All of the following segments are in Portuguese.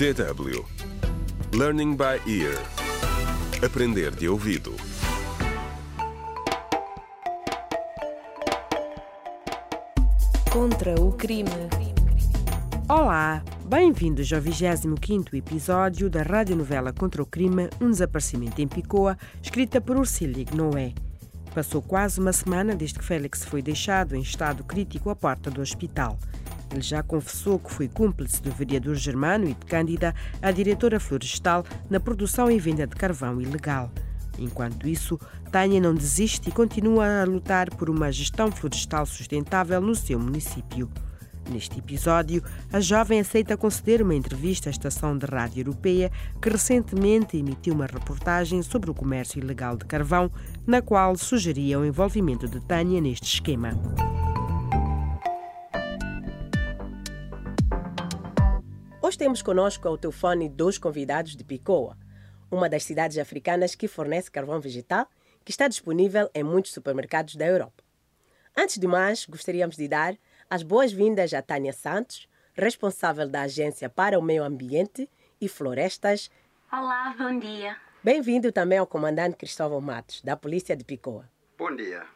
DW Learning by Ear Aprender de ouvido Contra o crime. Olá, bem-vindos ao 25º episódio da radionovela Contra o Crime, um desaparecimento em Picoa, escrita por Ursília Noé. Passou quase uma semana desde que Félix foi deixado em estado crítico à porta do hospital. Ele já confessou que foi cúmplice do vereador Germano e de Cândida, a diretora florestal, na produção e venda de carvão ilegal. Enquanto isso, Tânia não desiste e continua a lutar por uma gestão florestal sustentável no seu município. Neste episódio, a jovem aceita conceder uma entrevista à estação de rádio europeia que recentemente emitiu uma reportagem sobre o comércio ilegal de carvão, na qual sugeria o envolvimento de Tânia neste esquema. Hoje temos conosco ao telefone dois convidados de Picoa, uma das cidades africanas que fornece carvão vegetal, que está disponível em muitos supermercados da Europa. Antes de mais, gostaríamos de dar as boas-vindas a Tânia Santos, responsável da Agência para o Meio Ambiente e Florestas. Olá, bom dia. Bem-vindo também ao comandante Cristóvão Matos, da Polícia de Picoa. Bom dia.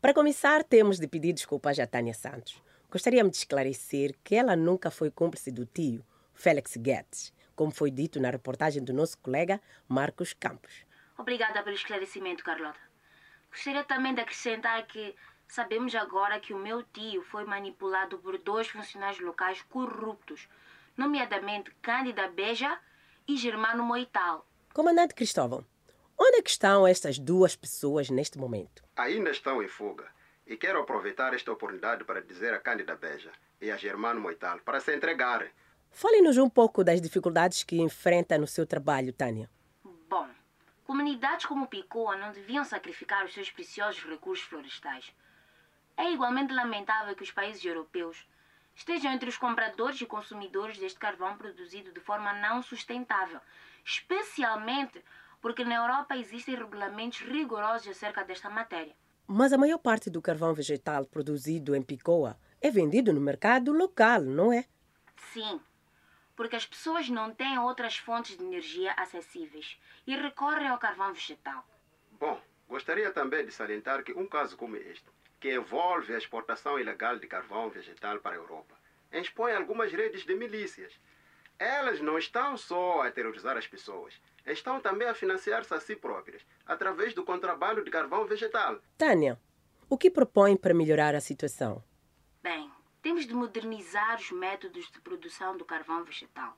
Para começar, temos de pedir desculpas a Tânia Santos. Gostaríamos de esclarecer que ela nunca foi cúmplice do tio, Félix Guedes, como foi dito na reportagem do nosso colega Marcos Campos. Obrigada pelo esclarecimento, Carlota. Gostaria também de acrescentar que sabemos agora que o meu tio foi manipulado por dois funcionários locais corruptos, nomeadamente Cândida Beja e Germano Moital. Comandante Cristóvão, onde é que estão estas duas pessoas neste momento? Ainda estão em fuga. E quero aproveitar esta oportunidade para dizer a Cândida Beja e a Germano Moital para se entregarem. Fale-nos um pouco das dificuldades que enfrenta no seu trabalho, Tânia. Bom, comunidades como Picoa não deviam sacrificar os seus preciosos recursos florestais. É igualmente lamentável que os países europeus estejam entre os compradores e consumidores deste carvão produzido de forma não sustentável, especialmente porque na Europa existem regulamentos rigorosos acerca desta matéria. Mas a maior parte do carvão vegetal produzido em Picoa é vendido no mercado local, não é? Sim, porque as pessoas não têm outras fontes de energia acessíveis e recorrem ao carvão vegetal. Bom, gostaria também de salientar que um caso como este, que envolve a exportação ilegal de carvão vegetal para a Europa, expõe algumas redes de milícias. Elas não estão só a terrorizar as pessoas, estão também a financiar-se a si próprias, através do contrabando de carvão vegetal. Tânia, o que propõe para melhorar a situação? Temos de modernizar os métodos de produção do carvão vegetal.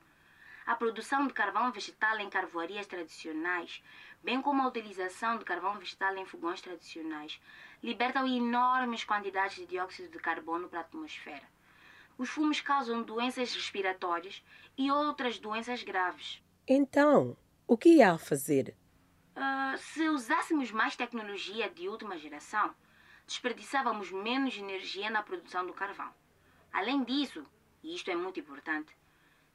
A produção de carvão vegetal em carvoarias tradicionais, bem como a utilização de carvão vegetal em fogões tradicionais, libertam enormes quantidades de dióxido de carbono para a atmosfera. Os fumos causam doenças respiratórias e outras doenças graves. Então, o que há a fazer? Uh, se usássemos mais tecnologia de última geração, desperdiçávamos menos energia na produção do carvão. Além disso, e isto é muito importante,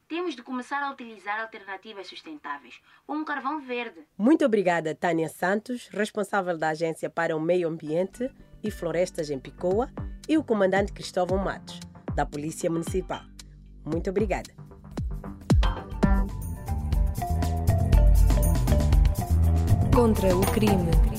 temos de começar a utilizar alternativas sustentáveis, como carvão verde. Muito obrigada, Tânia Santos, responsável da Agência para o Meio Ambiente e Florestas em Picoa, e o comandante Cristóvão Matos, da Polícia Municipal. Muito obrigada. Contra o crime.